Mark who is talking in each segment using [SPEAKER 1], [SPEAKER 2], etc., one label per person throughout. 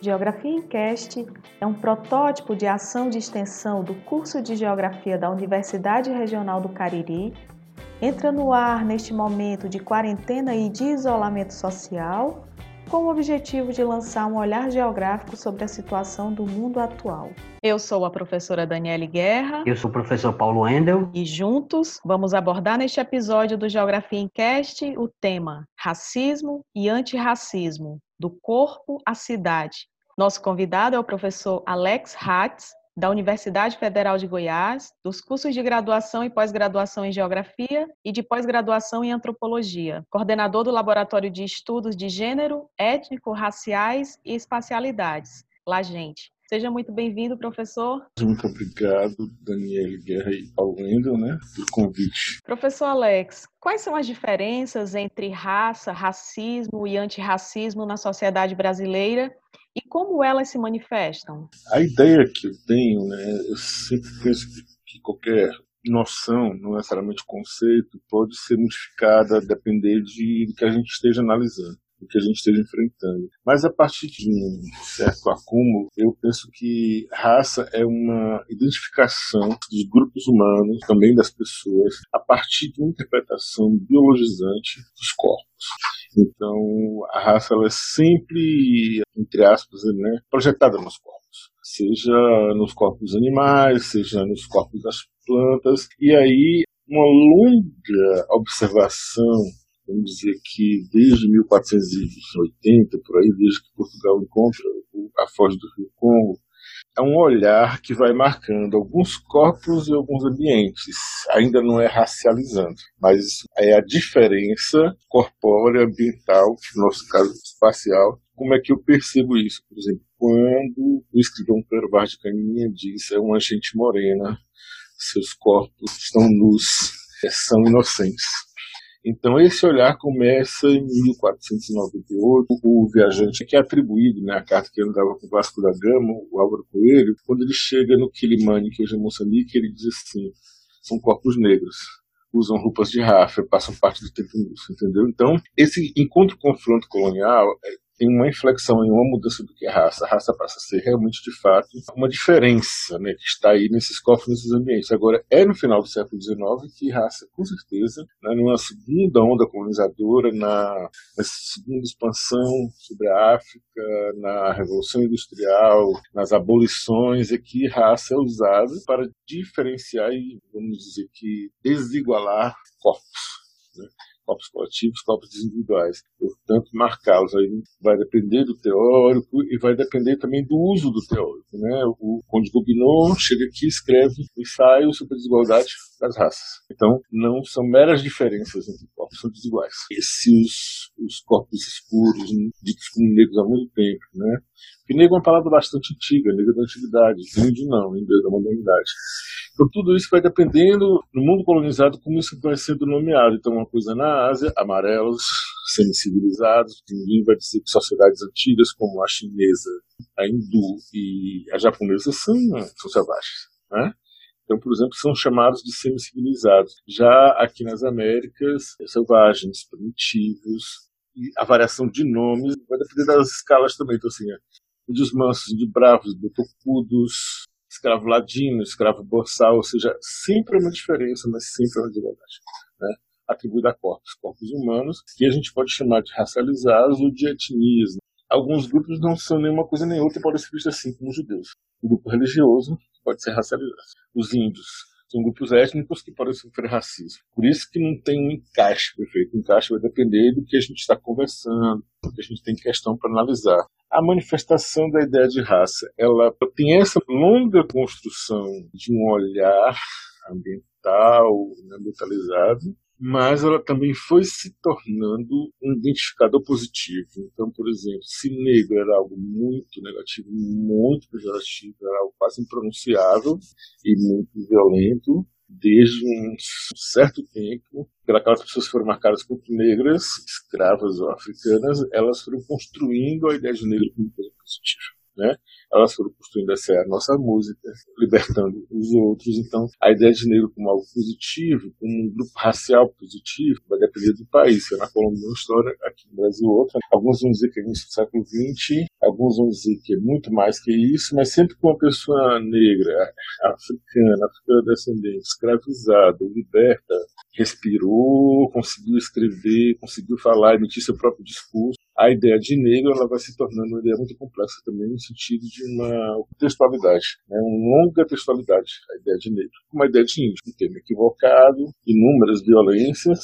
[SPEAKER 1] Geografia em Cast é um protótipo de ação de extensão do curso de Geografia da Universidade Regional do Cariri. Entra no ar neste momento de quarentena e de isolamento social, com o objetivo de lançar um olhar geográfico sobre a situação do mundo atual. Eu sou a professora Daniele Guerra.
[SPEAKER 2] Eu sou o professor Paulo Endel.
[SPEAKER 1] E juntos vamos abordar neste episódio do Geografia em Cast o tema Racismo e Antirracismo, do corpo à cidade. Nosso convidado é o professor Alex Hatz, da Universidade Federal de Goiás, dos cursos de graduação e pós-graduação em Geografia e de pós-graduação em Antropologia, coordenador do Laboratório de Estudos de Gênero, Étnico, Raciais e Espacialidades, lá gente. Seja muito bem-vindo, professor.
[SPEAKER 3] Muito obrigado, Daniel Guerra e Paulo Wendel, né, pelo convite.
[SPEAKER 1] Professor Alex, quais são as diferenças entre raça, racismo e antirracismo na sociedade brasileira e como elas se manifestam?
[SPEAKER 3] A ideia que eu tenho, né, eu sempre penso que qualquer noção, não necessariamente conceito, pode ser modificada depender de, do que a gente esteja analisando do que a gente esteja enfrentando. Mas a partir de um certo acúmulo, eu penso que raça é uma identificação dos grupos humanos, também das pessoas, a partir de uma interpretação biologizante dos corpos. Então, a raça ela é sempre, entre aspas, né, projetada nos corpos. Seja nos corpos animais, seja nos corpos das plantas, e aí uma longa observação vamos dizer que desde 1480, por aí, desde que Portugal encontra a foz do Rio Congo, é um olhar que vai marcando alguns corpos e alguns ambientes. Ainda não é racializando, mas é a diferença corpórea, ambiental, no nosso caso espacial. Como é que eu percebo isso? Por exemplo, quando o escrivão Pedro Vaz de Caminha diz é uma gente morena, seus corpos estão nus, são inocentes então esse olhar começa em 1498, o viajante que é atribuído, né, a carta que ele andava com o Vasco da Gama, o Álvaro Coelho, quando ele chega no Quilimane, que hoje é Moçambique, ele diz assim, são corpos negros, usam roupas de rafa, passam parte do tempo nisso, entendeu? Então, esse encontro-confronto colonial é, tem uma inflexão em uma mudança do que é raça. A raça passa a ser realmente, de fato, uma diferença né, que está aí nesses corpos, nesses ambientes. Agora, é no final do século XIX que raça, com certeza, né, numa segunda onda colonizadora, na, na segunda expansão sobre a África, na Revolução Industrial, nas abolições, é que raça é usada para diferenciar e, vamos dizer que, desigualar corpos. Né? Corpos coletivos, corpos individuais. Portanto, marcá-los aí vai depender do teórico e vai depender também do uso do teórico. Né? O Conde Gobineau chega aqui e escreve um ensaio sobre desigualdade das raças. Então, não são meras diferenças entre corpos, são desiguais. Esses os corpos escuros, ditos como negros há muito tempo, né? Porque negro é uma palavra bastante antiga, negro da antiguidade, índio não, índio da modernidade. Então tudo isso vai dependendo, no mundo colonizado, como isso vai sendo nomeado. Então uma coisa na Ásia, amarelos, semi-civilizados, ninguém vai dizer que sociedades antigas como a chinesa, a hindu e a japonesa são, são selvagens, né? Então, por exemplo, são chamados de semi-civilizados. Já aqui nas Américas, selvagens, primitivos, e a variação de nomes vai depender das escalas também. Então, assim, índios mansos, de bravos, botocudos, escravo ladino, escravo borsal, ou seja, sempre é uma diferença, mas sempre é uma desigualdade. Né? Atribuída a corpos, corpos humanos, que a gente pode chamar de racializados ou de etnias. Alguns grupos não são nenhuma coisa nem outra e podem ser vistos assim como os judeus. O grupo religioso pode ser racializado. Os índios são grupos étnicos que podem sofrer racismo. Por isso que não tem um encaixe perfeito. O encaixe vai depender do que a gente está conversando, do que a gente tem questão para analisar. A manifestação da ideia de raça, ela tem essa longa construção de um olhar ambiental, ambientalizado, mas ela também foi se tornando um identificador positivo. Então, por exemplo, se negro era algo muito negativo, muito pejorativo, era algo quase impronunciável e muito violento, desde um certo tempo, aquelas pessoas que foram marcadas como negras, escravas ou africanas, elas foram construindo a ideia de negro como coisa positiva. Né? Elas foram construindo essa nossa música, libertando os outros. Então, a ideia de negro como algo positivo, como um grupo racial positivo, vai depender do país. Se é na Colômbia uma história, aqui no Brasil outra. Alguns vão dizer que é início do século XX, alguns vão dizer que é muito mais que isso, mas sempre com uma pessoa negra, africana, africana descendente, escravizada, liberta, respirou, conseguiu escrever, conseguiu falar, emitir seu próprio discurso a ideia de negro ela vai se tornando uma ideia muito complexa também no sentido de uma textualidade, né, uma longa textualidade, a ideia de negro. Uma ideia de índio, um termo equivocado, inúmeras violências,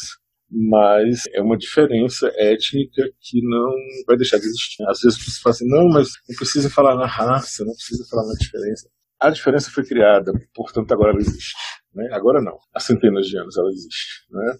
[SPEAKER 3] mas é uma diferença étnica que não vai deixar de existir. Às vezes você fala assim, não, mas não precisa falar na raça, não precisa falar na diferença. A diferença foi criada, portanto agora ela existe. Né? Agora não, há centenas de anos ela existe. Né?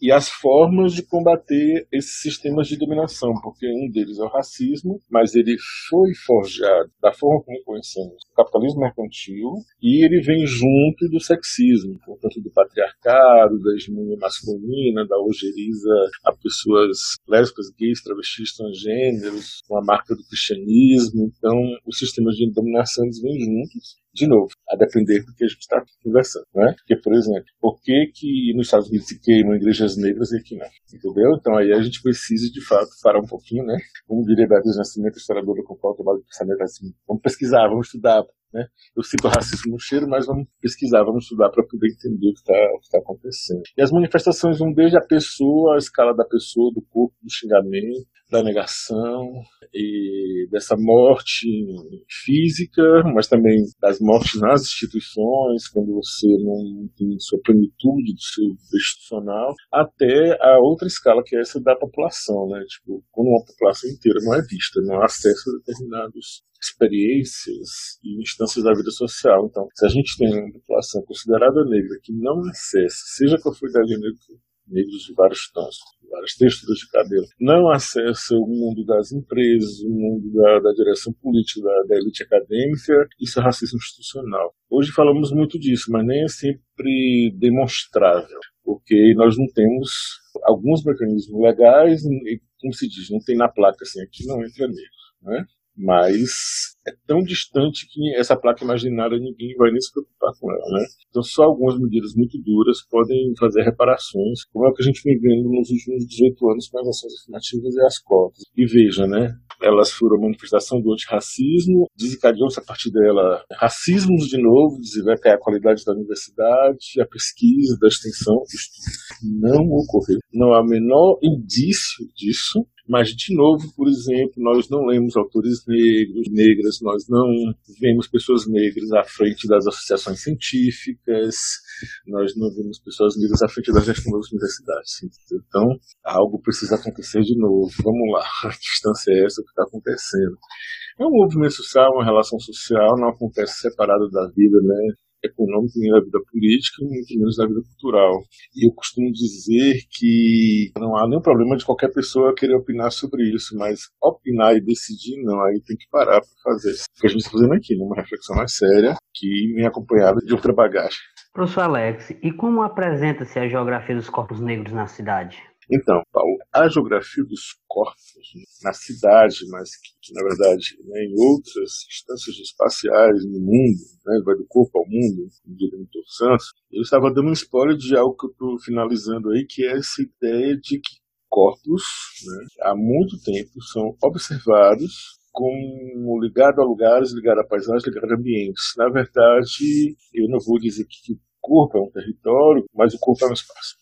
[SPEAKER 3] E as formas de combater esses sistemas de dominação, porque um deles é o racismo, mas ele foi forjado da forma como conhecemos o capitalismo mercantil e ele vem junto do sexismo, portanto do patriarcado, da hegemonia masculina, da ojeriza a pessoas lésbicas, gays, travestis, transgêneros, com a marca do cristianismo. Então, os sistemas de dominação eles vêm juntos de novo, a depender do que a gente está conversando, né? Porque, por exemplo, por que que nos Estados Unidos se queimam igrejas negras e aqui não? Entendeu? Então aí a gente precisa, de fato, parar um pouquinho, né? Como diria Beatriz Nascimento, historiadora com qual eu pensamento assim, vamos pesquisar, vamos estudar, né? Eu cito racismo no cheiro, mas vamos pesquisar, vamos estudar para poder entender o que está tá acontecendo. E as manifestações vão desde a pessoa, a escala da pessoa, do corpo, do xingamento, da negação e dessa morte física, mas também das mortes nas instituições, quando você não tem sua plenitude do seu institucional, até a outra escala que é essa da população, né? Tipo, quando uma população inteira não é vista, não há acesso a determinados experiências e instâncias da vida social. Então, se a gente tem uma população considerada negra que não acessa, seja qual for a negra, negros de vários tons, várias texturas de cabelo, não acessa o mundo das empresas, o mundo da, da direção política, da, da, elite acadêmica, isso é racismo institucional. Hoje falamos muito disso, mas nem é sempre demonstrável, porque nós não temos alguns mecanismos legais, e, como se diz, não tem na placa assim, aqui não entra negro, né? Mas é tão distante que essa placa imaginária ninguém vai nem se preocupar com ela, né? Então só algumas medidas muito duras podem fazer reparações, como é o que a gente vem vendo nos últimos 18 anos com as ações afirmativas e as cotas. E veja, né? Elas foram manifestação do antirracismo, desencadeou-se a partir dela racismos de novo, é a qualidade da universidade, a pesquisa, da extensão, isso não ocorreu. Não há o menor indício disso, mas, de novo, por exemplo, nós não lemos autores negros, negras, nós não vemos pessoas negras à frente das associações científicas, nós não vemos pessoas negras à frente das universidades. Então, algo precisa acontecer de novo. Vamos lá, a distância é essa que está acontecendo. É um movimento social, uma relação social, não acontece separado da vida, né? Econômica nem da vida política, muito menos da vida cultural. E eu costumo dizer que não há nenhum problema de qualquer pessoa querer opinar sobre isso, mas opinar e decidir, não, aí tem que parar para fazer. O que a gente está fazendo aqui, uma reflexão mais séria, que vem acompanhada de outra bagagem.
[SPEAKER 2] Professor Alex, e como apresenta-se a geografia dos corpos negros na cidade?
[SPEAKER 3] Então, Paulo, a geografia dos corpos na cidade, mas que, na verdade né, em outras instâncias espaciais no mundo, né, vai do corpo ao mundo, como diria Vitor Santos, eu estava dando um spoiler de algo que eu estou finalizando aí, que é essa ideia de que corpos, né, há muito tempo, são observados como ligado a lugares, ligado a paisagens, ligado a ambientes. Na verdade, eu não vou dizer que o corpo é um território, mas o corpo é um espaço.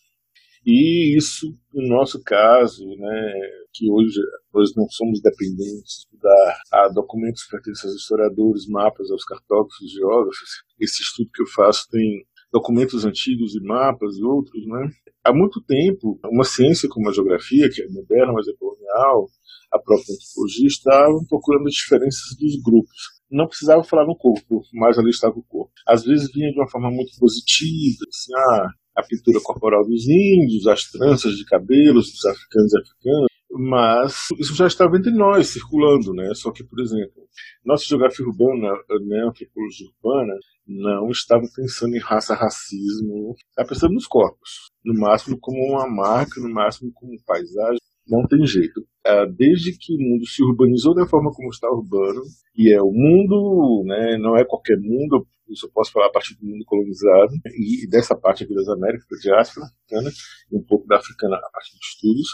[SPEAKER 3] E isso, no nosso caso, né, que hoje nós não somos dependentes da documentos que pertencem aos historiadores, mapas, aos cartógrafos, geógrafos. Esse estudo que eu faço tem documentos antigos e mapas e outros, né? Há muito tempo, uma ciência como a geografia, que é moderna, mas é colonial, a própria antropologia, estavam procurando as diferenças dos grupos. Não precisava falar no corpo, mas ali estava o corpo. Às vezes vinha de uma forma muito positiva, assim, ah, a pintura corporal dos índios, as tranças de cabelos dos africanos e africanas, mas isso já estava entre nós, circulando, né? Só que, por exemplo, nossa geografia urbana, né, antropologia urbana, não estava pensando em raça, racismo, estava pensando nos corpos, no máximo como uma marca, no máximo como paisagem, Não tem jeito. Ah, desde que o mundo se urbanizou da forma como está urbano, e é o mundo, né, não é qualquer mundo, isso eu posso falar a partir do mundo colonizado, e dessa parte aqui das Américas, da diáspora africana, e um pouco da africana a partir de estudos,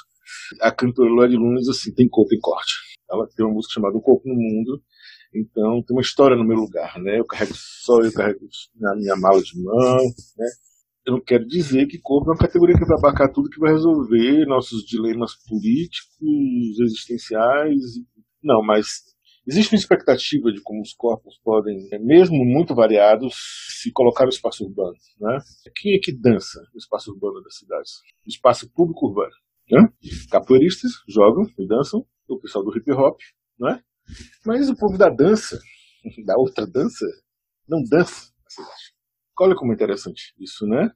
[SPEAKER 3] a cantora Lori Lunes, assim, tem corpo em corte. Ela tem uma música chamada O Corpo no Mundo, então tem uma história no meu lugar, né? Eu carrego só, eu carrego na minha mala de mão, né? Eu não quero dizer que corpo é uma categoria que vai abarcar tudo que vai resolver nossos dilemas políticos, existenciais. Não, mas existe uma expectativa de como os corpos podem, mesmo muito variados, se colocar no espaço urbano. Né? Quem é que dança no espaço urbano das cidades? No espaço público urbano. Né? Capoeiristas jogam e dançam, o pessoal do hip hop, não é? Mas o povo da dança, da outra dança, não dança na cidade. Olha como é interessante isso, né?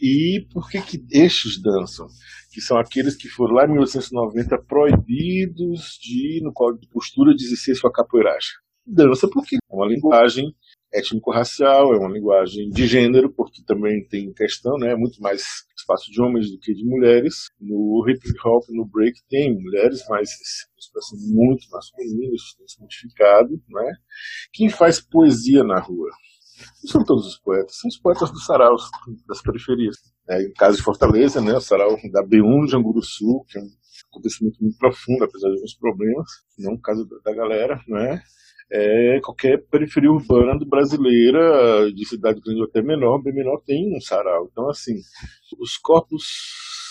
[SPEAKER 3] E por que, que estes dançam? Que são aqueles que foram lá em 1990 proibidos de, no código de postura, de exercer sua capoeiragem. Dança porque é uma linguagem étnico-racial, é uma linguagem de gênero, porque também tem questão, né, muito mais espaço de homens do que de mulheres. No hip hop, no break, tem mulheres, mas expressão muito masculina, isso tem se modificado, né? Quem faz poesia na rua? Não são todos os poetas, são os poetas dos saraus, das periferias. É, em caso de Fortaleza, né, o sarau da B1 de Anguruçu, Sul, que é um acontecimento muito profundo, apesar de alguns problemas, não o caso da galera, né? é, qualquer periferia urbana brasileira, de cidade grande ou até menor, bem menor, tem um sarau. Então, assim, os corpos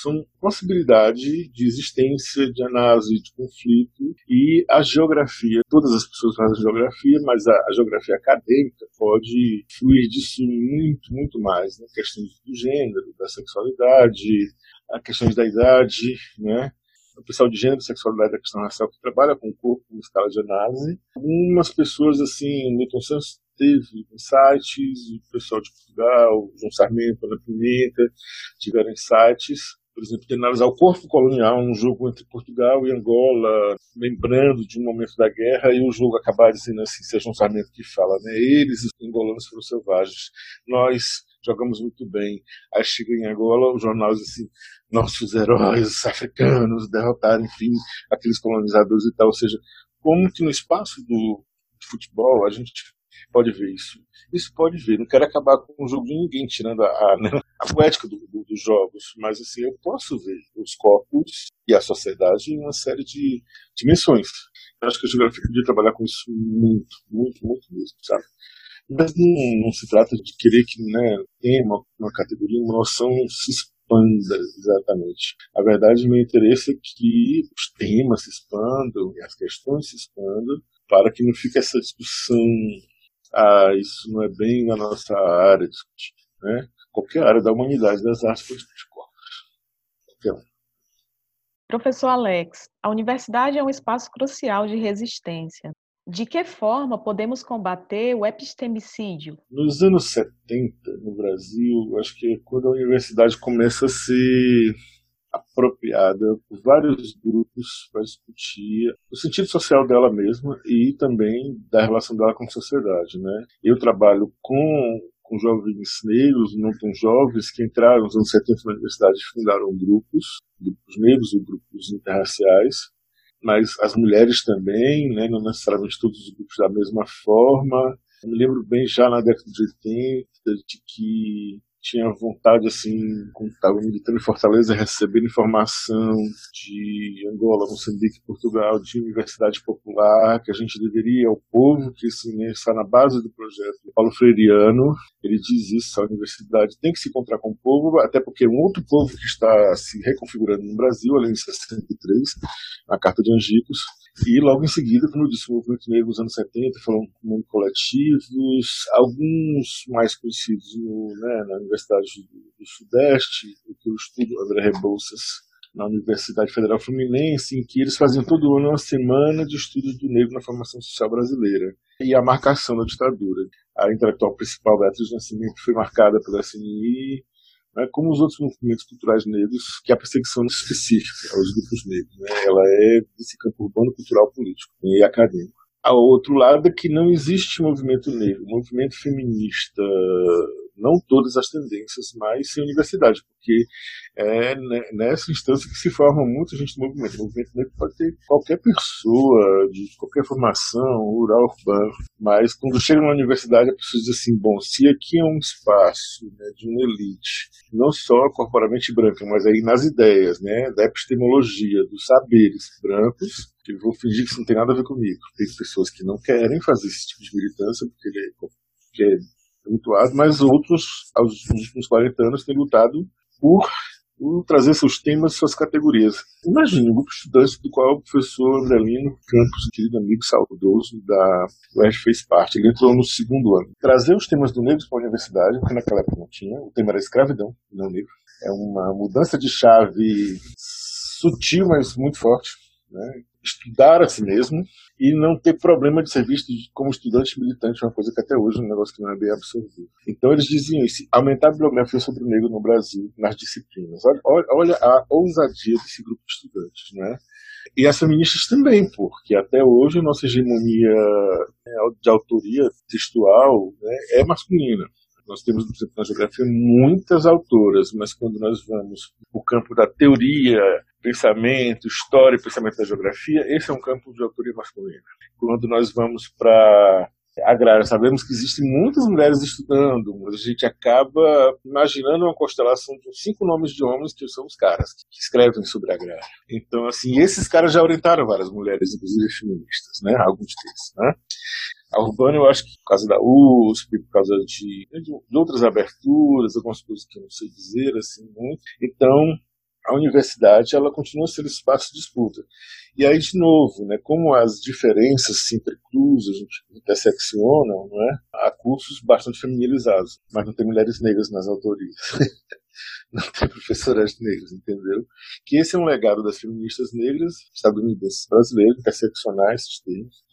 [SPEAKER 3] são possibilidade de existência, de análise, de conflito, e a geografia, todas as pessoas fazem geografia, mas a, a geografia acadêmica pode fluir disso muito, muito mais, né? questões do gênero, da sexualidade, a questões da idade, né? o pessoal de gênero, sexualidade e questão racial que trabalha com o corpo em escala de análise. Algumas pessoas, assim, Milton Santos teve insights, o pessoal de Portugal, João Sarmento, Ana Pimenta, tiveram insights, por exemplo, de analisar o corpo colonial, um jogo entre Portugal e Angola, lembrando de um momento da guerra, e o jogo acabar dizendo assim, seja um Sarmento que fala, né? Eles, os angolanos, foram selvagens. Nós jogamos muito bem. Aí chega em Angola, o jornal diz assim, nossos heróis africanos derrotaram, enfim, aqueles colonizadores e tal. Ou seja, como que no espaço do futebol a gente pode ver isso? Isso pode ver. Não quero acabar com o jogo de ninguém, tirando a, a, né, poética do, do, dos jogos, mas assim, eu posso ver os corpos e a sociedade em uma série de dimensões. Eu acho que a geografia podia trabalhar com isso muito, muito, muito mesmo, sabe? Mas não, não, se trata de querer que né, tenha uma, uma categoria, uma noção se expanda exatamente. A verdade, meu interesse é que os temas se expandam e as questões se expandam para que não fique essa discussão, ah, isso não é bem na nossa área, né? Qualquer área da humanidade, das artes, corpos. Qualquer um.
[SPEAKER 1] Professor Alex, a universidade é um espaço crucial de resistência. De que forma podemos combater o epistemicídio?
[SPEAKER 3] Nos anos 70, no Brasil, acho que é quando a universidade começa a ser apropriada por vários grupos para discutir o sentido social dela mesma e também da relação dela com a sociedade, né? Eu trabalho com com jovens negros, não tão jovens, que entraram nos anos 70 na universidade e fundaram grupos, grupos negros ou grupos interraciais, mas as mulheres também, né, não necessariamente todos os grupos da mesma forma. Eu me lembro bem já na década de 80 de que tinha vontade, assim, quando estava militando em Fortaleza, recebendo informação de Angola, Moçambique, Portugal, de universidade popular, que a gente deveria, ao povo que assim, né, está na base do projeto Paulo Freireano, ele diz isso, a universidade tem que se encontrar com o povo, até porque um outro povo que está se reconfigurando no Brasil, além de 63, a Carta de Angicos, e logo em seguida, como eu disse, o movimento negro nos anos 70 foram como coletivos, alguns mais conhecidos no, né, na Universidade do, Sudeste, o que eu estudo, André Rebouças, na Universidade Federal Fluminense, em que eles faziam todo ano uma semana de estudo do negro na formação social brasileira e a marcação da ditadura. A intelectual principal, Beatriz Nascimento, foi marcada pela SNI, né, como os outros movimentos culturais negros, que a perseguição específica aos grupos negros. Né, ela é desse campo urbano, cultural, político e acadêmico. Ao outro lado é que não existe movimento negro, movimento feminista não todas as tendências, mas sim universidade, porque é nessa instância que se forma muita gente no movimento. O movimento negro pode ter qualquer pessoa, de qualquer formação, rural, urbana, mas quando chega na universidade a pessoa diz assim, bom, se aqui é um espaço né, de uma elite, não só corporalmente branca, mas aí nas ideias, né, da epistemologia, dos saberes brancos, que vou fingir que isso não tem nada a ver comigo. Tem pessoas que não querem fazer esse tipo de militância porque é, porque é mas outros, aos últimos 40 anos, têm lutado por, por trazer seus temas, suas categorias. Imagine um grupo de estudantes do qual o professor Andrelino Campos, querido amigo saudoso da UERJ, fez parte. Ele entrou no segundo ano. Trazer os temas do negro para a universidade, porque naquela época não tinha, o tema era escravidão, não negro. É uma mudança de chave sutil, mas muito forte. Né? estudar a si mesmo e não ter problema de ser visto como estudante militante, uma coisa que até hoje é um negócio que não é bem absorvido. Então eles diziam isso, aumentar a bibliografia sobre o negro no Brasil, nas disciplinas. Olha, olha a ousadia desse grupo de estudantes, né? E as feministas também, porque até hoje a nossa hegemonia né, de autoria textual né, é masculina. Nós temos, na geografia muitas autoras, mas quando nós vamos para o campo da teoria, pensamento, história e pensamento da geografia, esse é um campo de autoria masculina. Quando nós vamos para agrária, sabemos que existem muitas mulheres estudando, mas a gente acaba imaginando uma constelação de cinco nomes de homens que são os caras que escrevem sobre agrária. Então, assim, esses caras já orientaram várias mulheres, inclusive feministas, né? Alguns deles, né? A Urbana, eu acho que por causa da USP, por causa de, de outras aberturas, algumas coisas que eu não sei dizer, assim, muito. Então, a universidade, ela continua sendo espaço de disputa. E aí, de novo, né, como as diferenças se intercruzam, interseccionam, não é? há cursos bastante feminilizados, mas não tem mulheres negras nas autorias. não tem professoras negras, entendeu? Que esse é um legado das feministas negras estadunidenses brasileiras, interseccionais,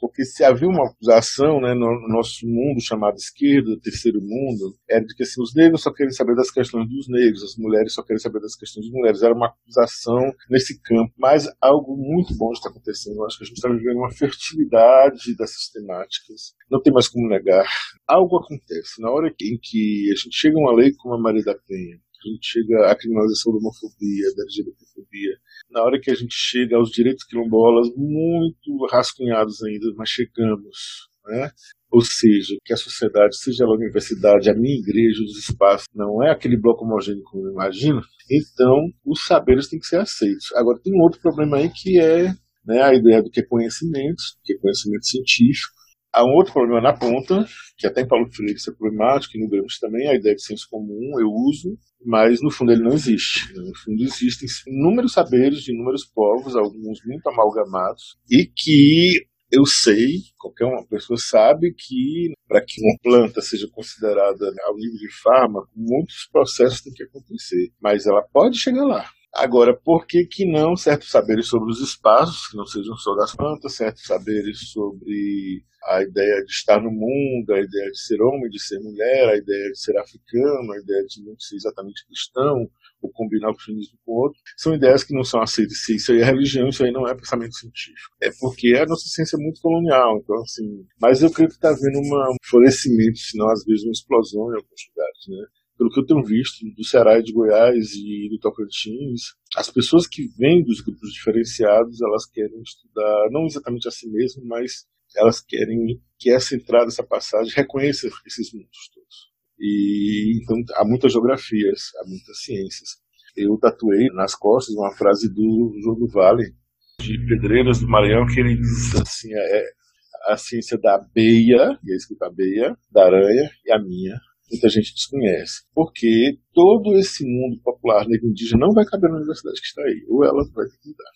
[SPEAKER 3] porque se havia uma acusação né, no nosso mundo chamado esquerda, terceiro mundo, era de que assim, os negros só querem saber das questões dos negros, as mulheres só querem saber das questões das mulheres. Era uma acusação nesse campo, mas algo muito bom está acontecendo. Eu acho que a gente está vivendo uma fertilidade das sistemáticas, não tem mais como negar. Algo acontece. Na hora em que a gente chega a uma lei como a Maria da Penha, a gente chega à criminalização da homofobia, da LGBTfobia, na hora que a gente chega aos direitos quilombolas, muito rascunhados ainda, mas chegamos, né? Ou seja, que a sociedade, seja a universidade, a minha igreja, os espaços, não é aquele bloco homogêneo como eu imagino, então os saberes têm que ser aceitos. Agora, tem um outro problema aí que é né, a ideia do que é conhecimento, que é conhecimento científico, Há um outro problema na ponta, que até em Paulo Freire é problemático, e no Gramsci também, a ideia de senso comum, eu uso, mas no fundo ele não existe. No fundo existem inúmeros saberes de inúmeros povos, alguns muito amalgamados, e que eu sei, qualquer uma pessoa sabe que para que uma planta seja considerada ao nível de fármaco, muitos processos têm que acontecer, mas ela pode chegar lá. Agora, por que, que não certos saberes sobre os espaços, que não sejam só das plantas, certos saberes sobre a ideia de estar no mundo, a ideia de ser homem, de ser mulher, a ideia de ser africano, a ideia de não ser exatamente cristão, ou combinar o cristianismo com outro, são ideias que não são aceitas. Se isso aí é religião, isso aí não é pensamento científico. É porque a nossa ciência é muito colonial, então assim. Mas eu creio que está havendo um florescimento, se não às vezes uma explosão em alguns lugares, né? Pelo que eu tenho visto, do Ceará e de Goiás e do Tocantins, as pessoas que vêm dos grupos diferenciados, elas querem estudar, não exatamente a si mesmo, mas elas querem que essa entrada, essa passagem, reconheça esses mundos todos. E então há muitas geografias, há muitas ciências. Eu tatuei nas costas uma frase do João do Vale, de Pedreiras do Maranhão, que ele diz assim: é a ciência da abeia, e é escrito abeia, da aranha, e a minha, muita gente desconhece. Porque todo esse mundo popular negro indígena não vai caber na universidade que está aí, ou ela vai ter que mudar.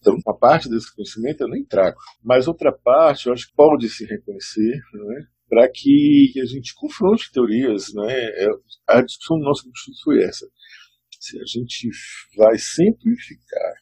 [SPEAKER 3] Então, uma parte desse conhecimento eu nem trago, mas outra parte eu acho que pode se reconhecer, é? para que a gente confronte teorias. é? A discussão do nosso grupo foi essa. Se a gente vai simplificar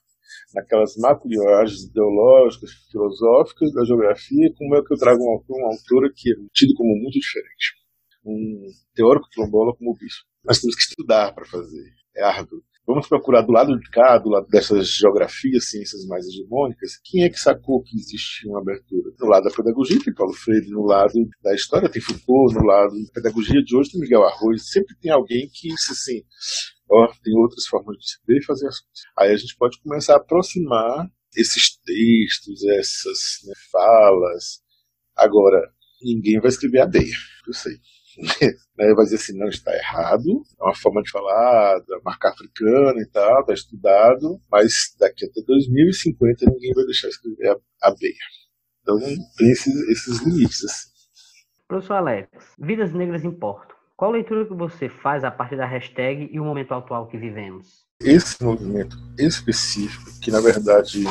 [SPEAKER 3] naquelas macrolinguagens ideológicas, filosóficas da geografia, como é que eu trago um uma autora que é tido como muito diferente um teórico quilombola como bispo. Nós temos que estudar para fazer. É árduo. Vamos procurar do lado de cá, do lado dessas geografias, ciências mais hegemônicas, quem é que sacou que existia uma abertura? No lado da pedagogia tem Paulo Freire, no lado da história tem Foucault, no lado da pedagogia de hoje tem Miguel Arroz. Sempre tem alguém que disse assim, ó, oh, tem outras formas de se ver e fazer as coisas. Aí a gente pode começar a aproximar esses textos, essas né, falas. Agora, ninguém vai escrever a Deia, eu sei. né, vai dizer assim, não, está errado, é uma forma de falar da marca africana e tal, está estudado, mas daqui até 2050 ninguém vai deixar escrever a, a Beia. Então tem esses, esses limites. Assim.
[SPEAKER 2] Professor Alex, vidas negras importam. Qual leitura que você faz a partir da hashtag e o momento atual que vivemos?
[SPEAKER 3] Esse movimento específico, que na verdade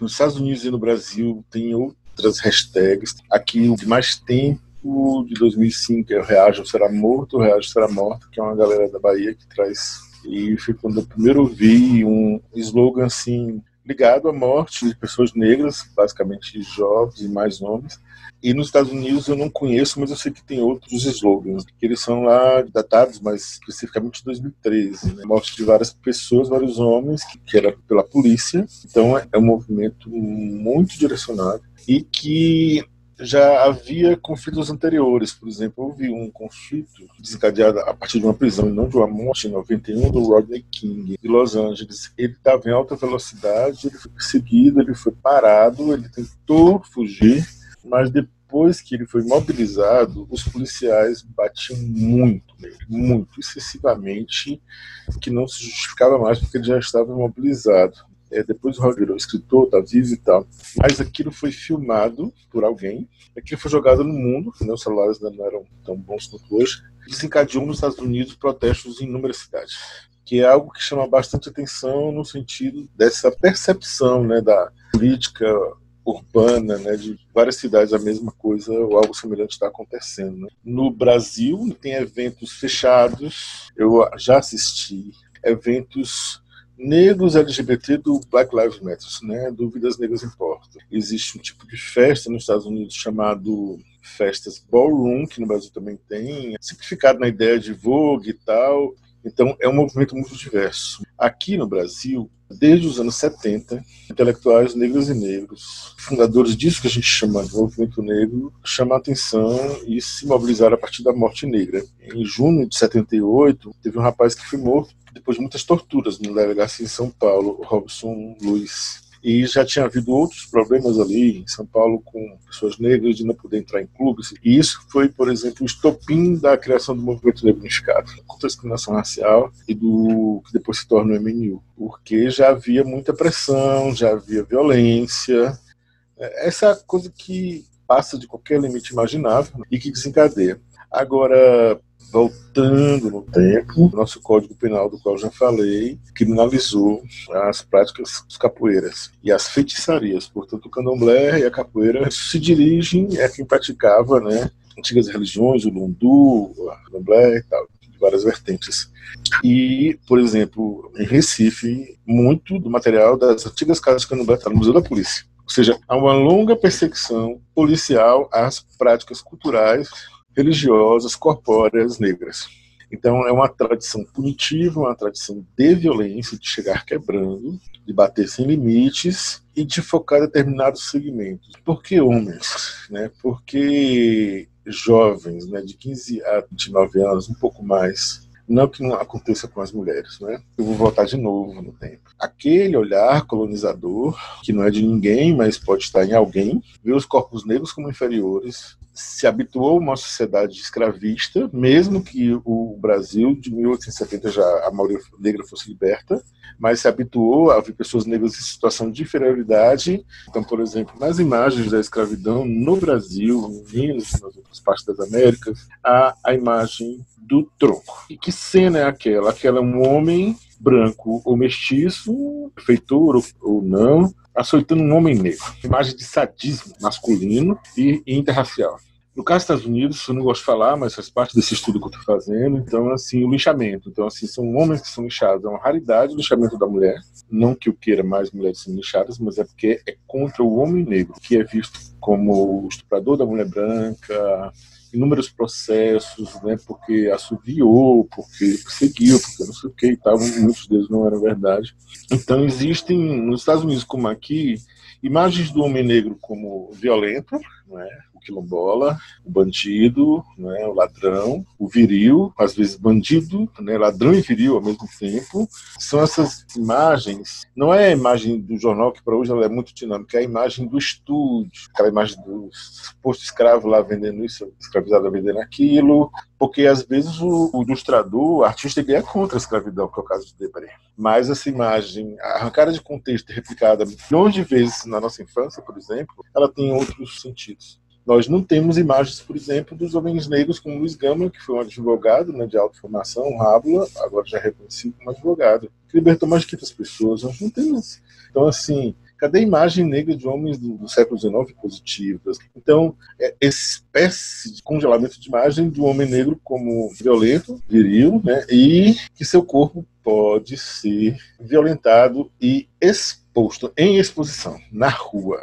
[SPEAKER 3] nos Estados Unidos e no Brasil tem outras hashtags. Aqui o que mais tem de 2005, é o Reajo Será Morto, o Reajo Será Morto, que é uma galera da Bahia que traz. E foi quando eu primeiro vi um slogan assim, ligado à morte de pessoas negras, basicamente jovens e mais homens. E nos Estados Unidos eu não conheço, mas eu sei que tem outros slogans, que eles são lá datados, mas especificamente de 2013. Né? Morte de várias pessoas, vários homens, que era pela polícia. Então é um movimento muito direcionado e que já havia conflitos anteriores. Por exemplo, houve um conflito desencadeado a partir de uma prisão e não de uma morte em 91 do Rodney King de Los Angeles. Ele estava em alta velocidade, ele foi perseguido, ele foi parado, ele tentou fugir, mas depois que ele foi mobilizado, os policiais batiam muito nele, muito, excessivamente, que não se justificava mais porque ele já estava mobilizado. É, depois o Raul virou escritor, tá vivo e tal. Mas aquilo foi filmado por alguém, aquilo foi jogado no mundo, né, os celulares ainda não eram tão bons quanto hoje, desencadeou nos Estados Unidos protestos em inúmeras cidades. Que é algo que chama bastante atenção no sentido dessa percepção né, da política urbana, né, de várias cidades a mesma coisa ou algo semelhante está acontecendo. Né? No Brasil tem eventos fechados, eu já assisti eventos negros LGBT do Black Lives Matter, né, do Vidas Negras Importam. Existe um tipo de festa nos Estados Unidos chamado festas ballroom, que no Brasil também tem, simplificado na ideia de Vogue e tal. Então, é um movimento muito diverso. Aqui no Brasil, desde os anos 70, intelectuais negros e negros, fundadores disso que a gente chama de movimento negro, chamam a atenção e se mobilizaram a partir da morte negra. Em junho de 78, teve um rapaz que foi morto depois de muitas torturas no delegacia em São Paulo, Robson Luiz. E já tinha havido outros problemas ali em São Paulo com pessoas negras de não poder entrar em clubes. E isso foi, por exemplo, o estopim da criação do movimento negro unificado, contra a discriminação racial e do que depois se torna o MNU. Porque já havia muita pressão, já havia violência. Essa coisa que passa de qualquer limite imaginável e que desencadeia. Agora, voltando no tempo, nosso Código Penal, do qual já falei, criminalizou as práticas capoeiras e as feitiçarias. Portanto, o candomblé e a capoeira se dirigem a quem praticava né, antigas religiões, o lundu, o candomblé e tal, várias vertentes. E, por exemplo, em Recife, muito do material das antigas casas de candomblé está no Museu da Polícia. Ou seja, há uma longa perseguição policial às práticas culturais religiosas, corpóreas negras. Então, é uma tradição punitiva, uma tradição de violência, de chegar quebrando, de bater sem limites e de focar determinados segmentos. Por que homens? Né? Porque jovens, né, de 15 a 29 anos, um pouco mais, não que não aconteça com as mulheres, né? Eu vou voltar de novo no tempo. Aquele olhar colonizador, que não é de ninguém, mas pode estar em alguém, vê os corpos negros como inferiores, se habituou uma sociedade escravista, mesmo que o Brasil de 1870 já a maioria negra fosse liberta, mas se habituou a ver pessoas negras em situação de inferioridade. Então, por exemplo, nas imagens da escravidão no Brasil, em nas outras partes das Américas, há a imagem do tronco. E que cena é aquela? Aquela é um homem branco ou mestiço, feitor ou não, açoitando um homem negro. Imagem de sadismo masculino e interracial. No caso dos Estados Unidos, eu não gosto de falar, mas faz parte desse estudo que eu estou fazendo. Então, assim, o lixamento. Então, assim, são homens que são lixados. É uma raridade o lixamento da mulher. Não que eu queira mais mulheres sendo lixadas, mas é porque é contra o homem negro, que é visto como o estuprador da mulher branca, inúmeros processos, né, porque assoviou, porque perseguiu, porque não sei o que e tal, muitos deles não eram verdade. Então existem, nos Estados Unidos como aqui, imagens do homem negro como violento, né, o quilombola, o bandido, né, o ladrão, o viril, às vezes bandido, né, ladrão e viril ao mesmo tempo. São essas imagens, não é a imagem do jornal, que para hoje ela é muito dinâmica, é a imagem do estúdio, aquela imagem do posto escravo lá vendendo isso, escravizado vendendo aquilo, porque às vezes o, o ilustrador, o artista, ele é contra a escravidão, que é o caso de Debré. Mas essa imagem, arrancada de contexto replicada milhões de vezes na nossa infância, por exemplo, ela tem outros sentidos. Nós não temos imagens, por exemplo, dos homens negros como Luiz Gama, que foi um advogado né, de alta formação, Rábula, agora já reconhecido como advogado, que libertou mais de 500 pessoas. Nós não temos. Então, assim, cadê a imagem negra de homens do, do século XIX positivas? Então, é espécie de congelamento de imagem do homem negro como violento, viril, né, e que seu corpo pode ser violentado e exposto em exposição na rua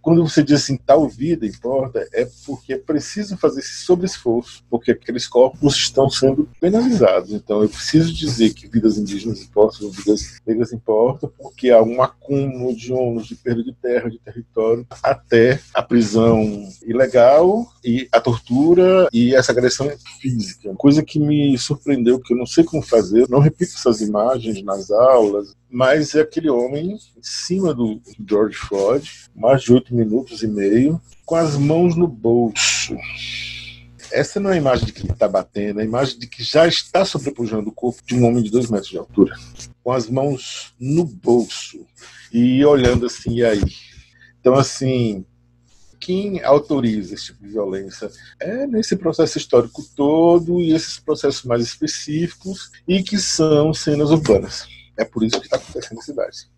[SPEAKER 3] quando você diz assim, tal vida importa, é porque é preciso fazer esse sobreesforço, porque aqueles corpos estão sendo penalizados. Então, eu preciso dizer que vidas indígenas importam, vidas negras importam, porque há um acúmulo de ônus, de perda de terra, de território, até a prisão ilegal e a tortura e essa agressão física. Coisa que me surpreendeu, que eu não sei como fazer, não repito essas imagens nas aulas, mas é aquele homem em cima do George Floyd, mais de oito minutos e meio, com as mãos no bolso. Essa não é a imagem de que ele está batendo, é a imagem de que já está sobrepujando o corpo de um homem de dois metros de altura, com as mãos no bolso e olhando assim, e aí? Então, assim, quem autoriza esse tipo de violência é nesse processo histórico todo e esses processos mais específicos e que são cenas urbanas. É por isso que está acontecendo na cidade.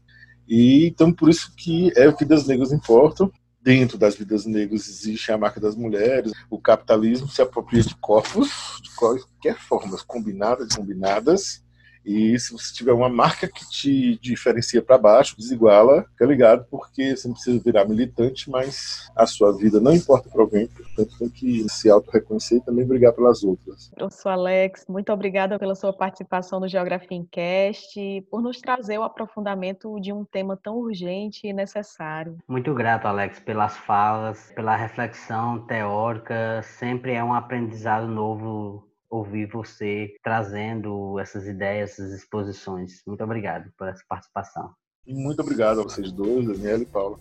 [SPEAKER 3] E então por isso que é vidas negras importam. Dentro das vidas negras existe a marca das mulheres. O capitalismo se apropria de corpos de qualquer forma, combinadas, combinadas, e se você tiver uma marca que te diferencia para baixo, desiguala, fica ligado, porque você não precisa virar militante, mas a sua vida não importa para alguém, portanto tem que se auto-reconhecer e também brigar pelas outras.
[SPEAKER 1] Professor Alex, muito obrigada pela sua participação no Geografia em Cast, por nos trazer o aprofundamento de um tema tão urgente e necessário.
[SPEAKER 2] Muito grato, Alex, pelas falas, pela reflexão teórica, sempre é um aprendizado novo ouvir você trazendo essas ideias, essas exposições. Muito obrigado por essa participação.
[SPEAKER 3] E muito obrigado a vocês dois, Daniela e Paula.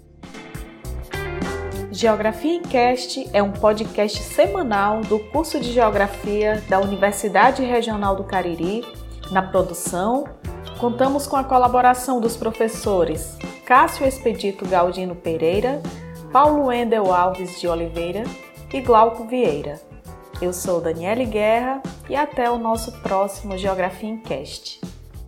[SPEAKER 1] Geografia em Cast é um podcast semanal do curso de Geografia da Universidade Regional do Cariri. Na produção, contamos com a colaboração dos professores Cássio Expedito Galdino Pereira, Paulo Endel Alves de Oliveira e Glauco Vieira. Eu sou Daniele Guerra e até o nosso próximo Geografia em Cast.